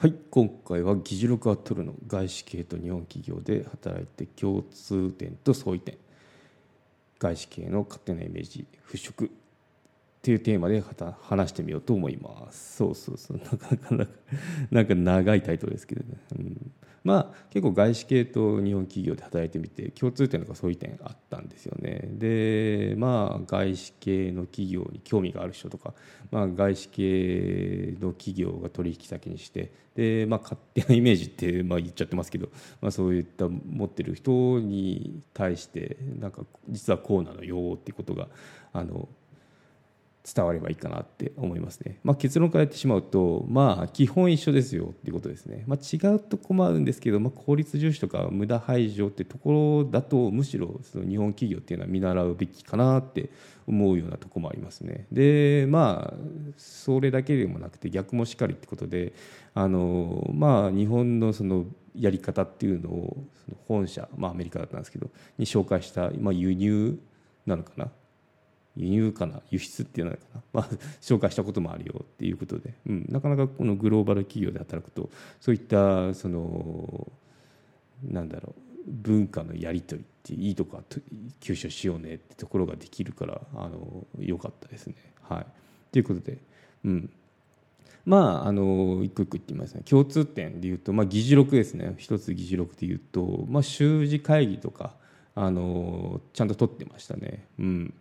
はい今回は議事録は取るの外資系と日本企業で働いて共通点と相違点外資系の勝手なイメージ払拭っていうテーマで話してみようと思います。そうそうそう。なかなかなんか長いタイトルですけどね、うん、まあ結構外資系と日本企業で働いてみて共通点とかそういう点あったんですよね。でまあ外資系の企業に興味がある人とか、まあ、外資系の企業が取引先にしてで、まあ、勝手なイメージってまあ言っちゃってますけど、まあ、そういった持ってる人に対してなんか実はこうなのよっていうことがあの伝わればいいかなって思いますね、まあ、結論から言ってしまうとまあ基本一緒ですよっていうことですね、まあ、違うとこもあるんですけど、まあ、効率重視とか無駄排除ってところだとむしろその日本企業っていうのは見習うべきかなって思うようなとこもありますね。でまあそれだけでもなくて逆もしかりってことであのまあ日本のそのやり方っていうのをその本社、まあ、アメリカだったんですけどに紹介した、まあ、輸入なのかな輸入かな輸出っていうのかな、まあ、紹介したこともあるよっていうことで、うん、なかなかこのグローバル企業で働くとそういったそのなんだろう文化のやり取りっていいとこは吸収しようねってところができるからあのよかったですね。はい、ということで、うん、まああの一個一個言ってみますね。共通点でいうと、まあ、議事録ですね。一つ議事録でいうと、まあ、習字会議とかあのちゃんと取ってましたね。うん。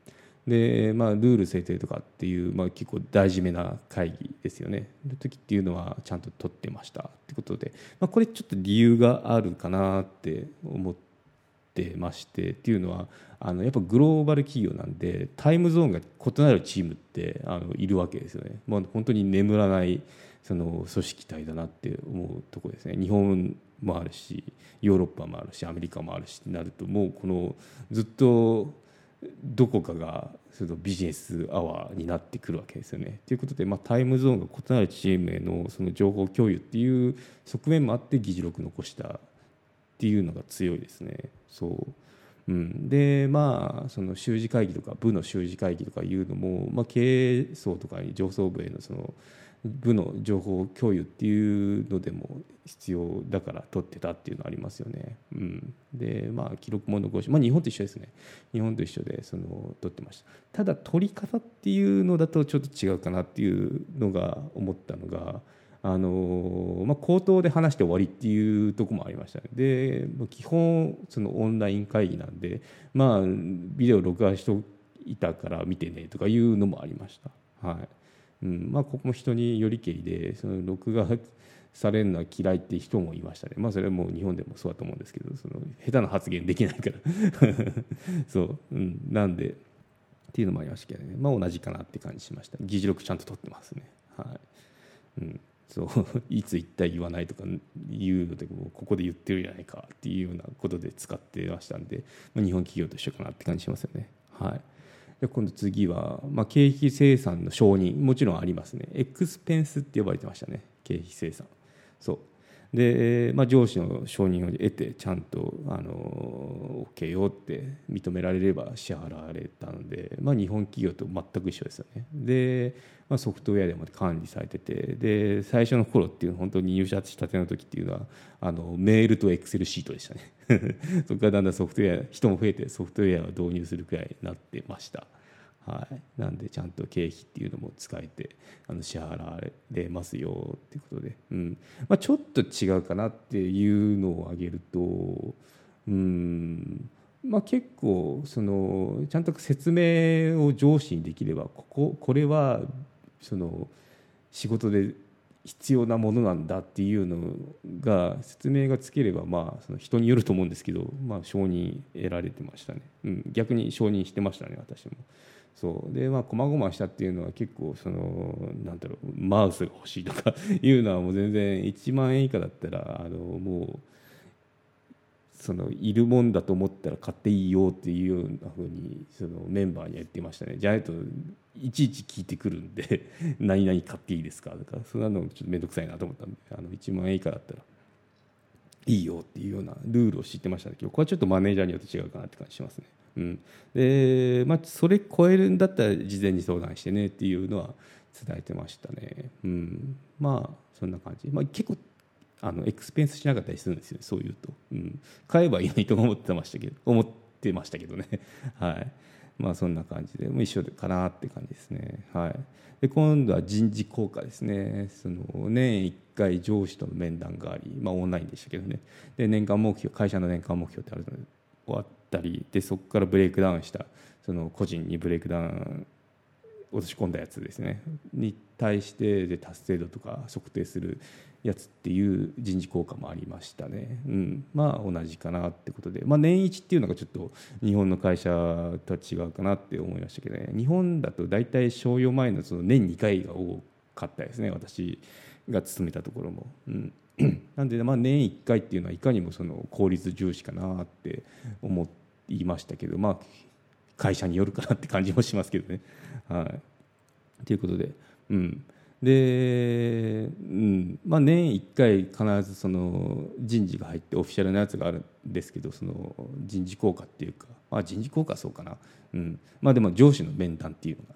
で、まあ、ルール制定とかっていう、まあ、結構大事めな会議ですよね。の時っていうのはちゃんと取ってましたってことで、まあ、これちょっと理由があるかなって思ってましてっていうのはあのやっぱグローバル企業なんでタイムゾーンが異なるチームってあのいるわけですよね、まあ、本当に眠らないその組織体だなって思うところですね。日本もあるしヨーロッパもあるしアメリカもあるしってなるともうこのずっとどこかがそのビジネスアワーになってくるわけですよね。ということで、まあ、タイムゾーンが異なるチームへのその情報共有っていう側面もあって議事録残したっていうのが強いですね。そううん、でまあその習字会議とか部の習字会議とかいうのも、まあ、経営層とかに上層部へのその部の情報共有っていうのでも必要だから取ってたっていうのありますよね。うん、でまあ記録も残し、まあ、日本と一緒ですね日本と一緒でその取ってましたただ取り方っていうのだとちょっと違うかなっていうのが思ったのが。あのまあ、口頭で話して終わりっていうとこもありましたねで基本そのオンライン会議なんで、まあ、ビデオ録画していたから見てねとかいうのもありました。はいうんまあ、ここも人によりけりでその録画されるのは嫌いって人もいましたね、まあ、それはもう日本でもそうだと思うんですけどその下手な発言できないから。そう、うん、なんでっていうのもありましたけどね、まあ、同じかなって感じしました。議事録ちゃんと取ってますね。はい。うん。そう。いつ言った言わないとか言うのでもここで言ってるじゃないかっていうようなことで使ってましたんで、まあ、日本企業と一緒かなって感じしますよね。はい。で今度次は、まあ、経費生産の承認もちろんありますね。エクスペンスって呼ばれてましたね。経費生産。そう。で、まあ、上司の承認を得てちゃんとあの OK よって認められれば支払われたので、まあ、日本企業と全く一緒ですよね。で、まあ、ソフトウェアでも管理されててで最初の頃っていう本当に入社したての時っていうのはあのメールとエクセルシートでしたね。そこからだんだんソフトウェア人も増えてソフトウェアを導入するくらいになってました。はい、なんでちゃんと経費っていうのも使えてあの支払われますよっていうことで、うん。まあ、ちょっと違うかなっていうのを挙げると、うん。まあ、結構そのちゃんと説明を上司にできればこここれはその仕事で必要なものなんだっていうのが説明がつければまあその人によると思うんですけど、まあ、承認得られてましたね、うん、逆に承認してましたね私も。そう。でまあ細々したっていうのは結構そのなんだろうマウスが欲しいとかいうのはもう全然1万円以下だったらあのもうそのいるもんだと思ったら買っていいよっていうようなふうにそのメンバーには言ってましたね。じゃないといちいち聞いてくるんで 何々買っていいですかとかそんなのちょっと面倒くさいなと思ったんであの1万円以下だったら。いいよっていうようなルールを知ってましたけどここはちょっとマネージャーによって違うかなって感じしますね。うん、で、まあ、それ超えるんだったら事前に相談してねっていうのは伝えてましたね。うん、まあそんな感じ、まあ、結構あのエクスペンスしなかったりするんですよね。そういうと、うん、買えばいいのにと思ってましたけど思ってましたけどね。はい。まあそんな感じでもう一緒かなって感じですね。はい。で今度は人事考課ですね。その年1回上司との面談があり、まあ、オンラインでしたけどね。で年間目標会社の年間目標ってあるので終わったりでそこからブレイクダウンしたその個人にブレイクダウン落とし込んだやつですね。に対してで達成度とか測定するやつっていう人事考課もありましたね、うん、まあ同じかなってことで、まあ、年一っていうのがちょっと日本の会社とは違うかなって思いましたけどね。日本だと大体商用前のその年2回が多かったですね。私が勤めたところも。うん。なんで、まあ、年1回っていうのはいかにもその効率重視かなって思いましたけど、まあ、会社によるかなって感じもしますけどね。はい、ということで、うん、で、うん。まあ、年1回必ずその人事が入ってオフィシャルなやつがあるんですけどその人事効果っていうか、まあ、人事効果はそうかな、うん。まあ、でも上司の面談っていうのが、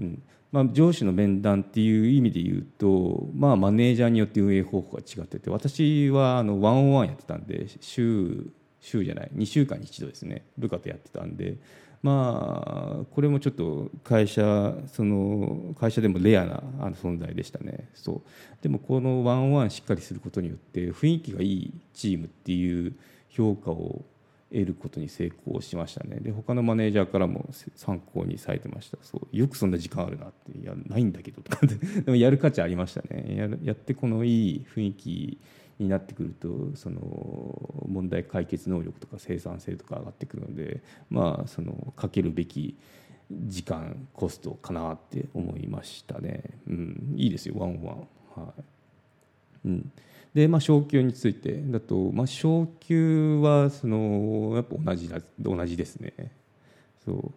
うん。まあ、上司の面談っていう意味で言うと、まあ、マネージャーによって運営方法が違ってて私はあのワンオンワンやってたんで週週じゃない。2週間に1度ですね。部下とやってたんで。まあこれもちょっと会社その会社でもレアなあの存在でしたね。そう。でもこのワンワンしっかりすることによって雰囲気がいいチームっていう評価を得ることに成功しましたね。で他のマネージャーからも参考にされてました。そう。よくそんな時間あるなって。いやないんだけどとか でもやる価値ありましたね。ややってこのいい雰囲気になってくるとその問題解決能力とか生産性とか上がってくるのでまあそのかけるべき時間コストかなって思いましたね、うん、いいですよワンワン。はい。うん。でまあ、昇給について。だと、まあ、昇給はそのやっぱ同じだ同じですね。そう。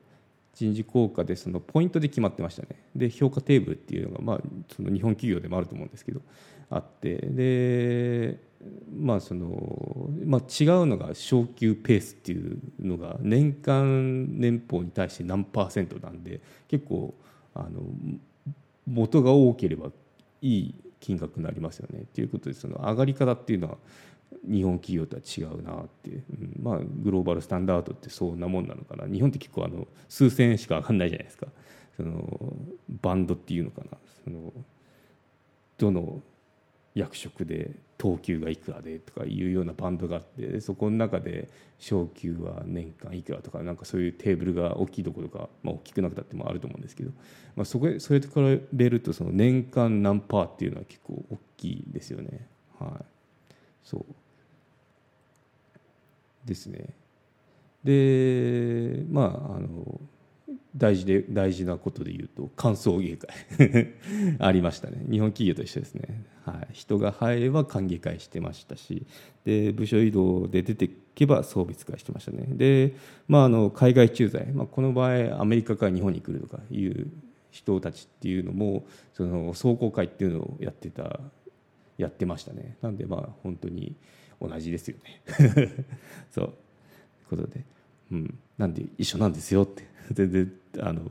人事効果でそのポイントで決まってましたね。で評価テーブルっていうのが、まあ、その日本企業でもあると思うんですけどあって。でまあそのまあ、違うのが昇給ペースっていうのが年間年俸に対して何パーセントなんで結構あの元が多ければいい金額になりますよね。っていうことでその上がり方っていうのは日本企業とは違うなって、うん、まあグローバルスタンダードってそんなもんなのかな。日本って結構あの数千円しか上がんないじゃないですか。そのバンドっていうのかな。そのどの役職で等級がいくらでとかいうようなバンドがあってそこの中で昇給は年間いくらとかなんかそういうテーブルが大きいところが、まあ、大きくなくたってもあると思うんですけど、まあ、そこそれと比べるとその年間何パーっていうのは結構大きいですよね。はい、そうですね。でまああの大事で大事なことで言うと歓送迎会 ありましたね。日本企業と一緒ですね、はい、人が入れば歓迎会してましたしで部署移動で出てけば送別会してましたね。で、まあ、あの海外駐在、まあ、この場合アメリカから日本に来るとかいう人たちっていうのもその壮行会っていうのをやってたやってましたね。なんでまあ本当に同じですよね。そうという。ことで、うん、なんで一緒なんですよって。全然あの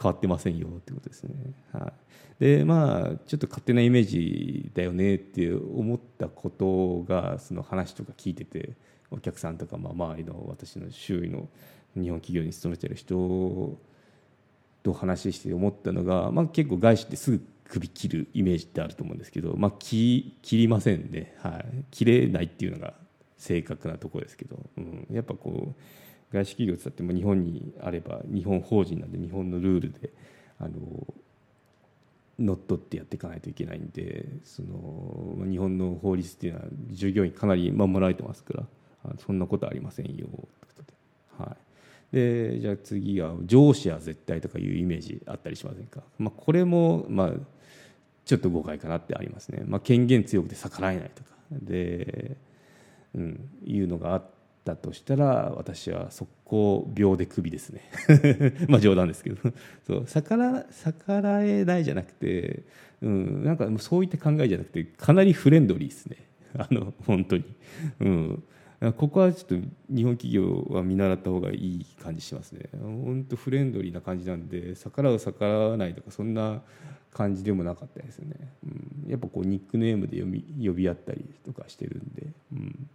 変わってませんよってことですね。はい、でまあちょっと勝手なイメージだよねって思ったことがその話とか聞いててお客さんとか、まあ、周りの私の周囲の日本企業に勤めてる人と話して思ったのが、まあ、結構外資ってすぐ首切るイメージってあると思うんですけど、まあ、切切りませんね、はい、切れないっていうのが正確なところですけど、うん、やっぱこう外資企業ってっても日本にあれば日本法人なんで日本のルールであの乗っ取ってやっていかないといけないんでその日本の法律っていうのは従業員かなり守られてますからそんなことありませんよということで,、はい、でじゃあ次は上司は絶対とかいうイメージあったりしませんか、まあ、これもまあちょっと誤解かなってありますね、まあ、権限強くて逆らえないとか。でうん、いうのがあってたとしたら私は速攻秒でクビですね。まあ冗談ですけど。そう。逆ら逆らえないじゃなくて、うん、なんかそういった考えじゃなくてかなりフレンドリーですね。あの本当に、うん、ここはちょっと日本企業は見習った方がいい感じしますね。本当フレンドリーな感じなんで逆らう逆らわないとかそんな感じでもなかったですね、うん、やっぱこうニックネームで呼び呼び合ったりとかしてるんで、うん、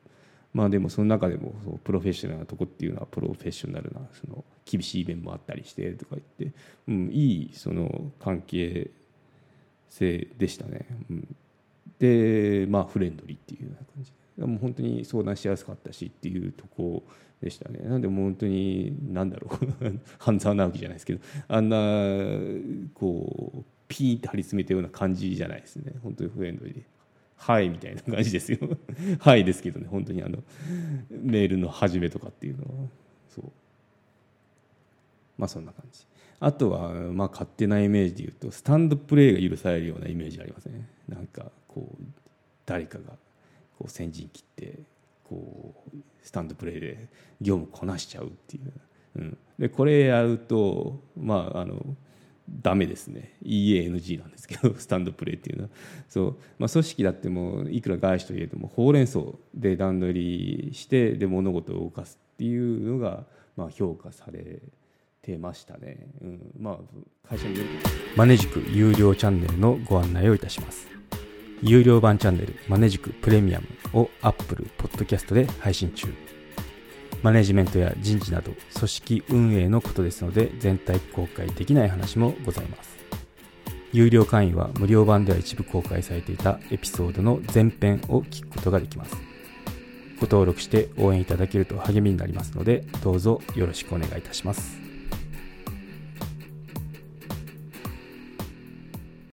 まあでもその中でもそうプロフェッショナルなとこっていうのはプロフェッショナルなその厳しい面もあったりしてとか言って、うん、いいその関係性でしたね、うん、でまあフレンドリーっていうような感じ。でもう本当に相談しやすかったしっていうとこでしたね。なんでも本当に何だろう。半沢直樹じゃないですけど。あんなこうピーって張り詰めたような感じじゃないですね。本当にフレンドリーで。はいみたいな感じですよ。はいですけどね本当にあのメールの始めとかっていうのは。そう。まあそんな感じ。あとはまあ勝手なイメージで言うとスタンドプレーが許されるようなイメージありますねなんかこう誰かがこう先陣切ってこうスタンドプレーで業務こなしちゃうっていう、うん、でこれやるとまああのダメですね。EANG なんですけど スタンドプレーっていうのは。そう、まあ、組織だってもいくら外資といえどもほうれん草で段取りしてで物事を動かすっていうのが、まあ、評価されてましたね、うん、まあ会社によるマネジク有料チャンネルのご案内をいたします。有料版チャンネルマネジクプレミアムを Apple Podcast で配信中。マネジメントや人事など組織運営のことですので全体公開できない話もございます。有料会員は無料版では一部公開されていたエピソードの前編を聞くことができます。ご登録して応援いただけると励みになりますのでどうぞよろしくお願いいたします。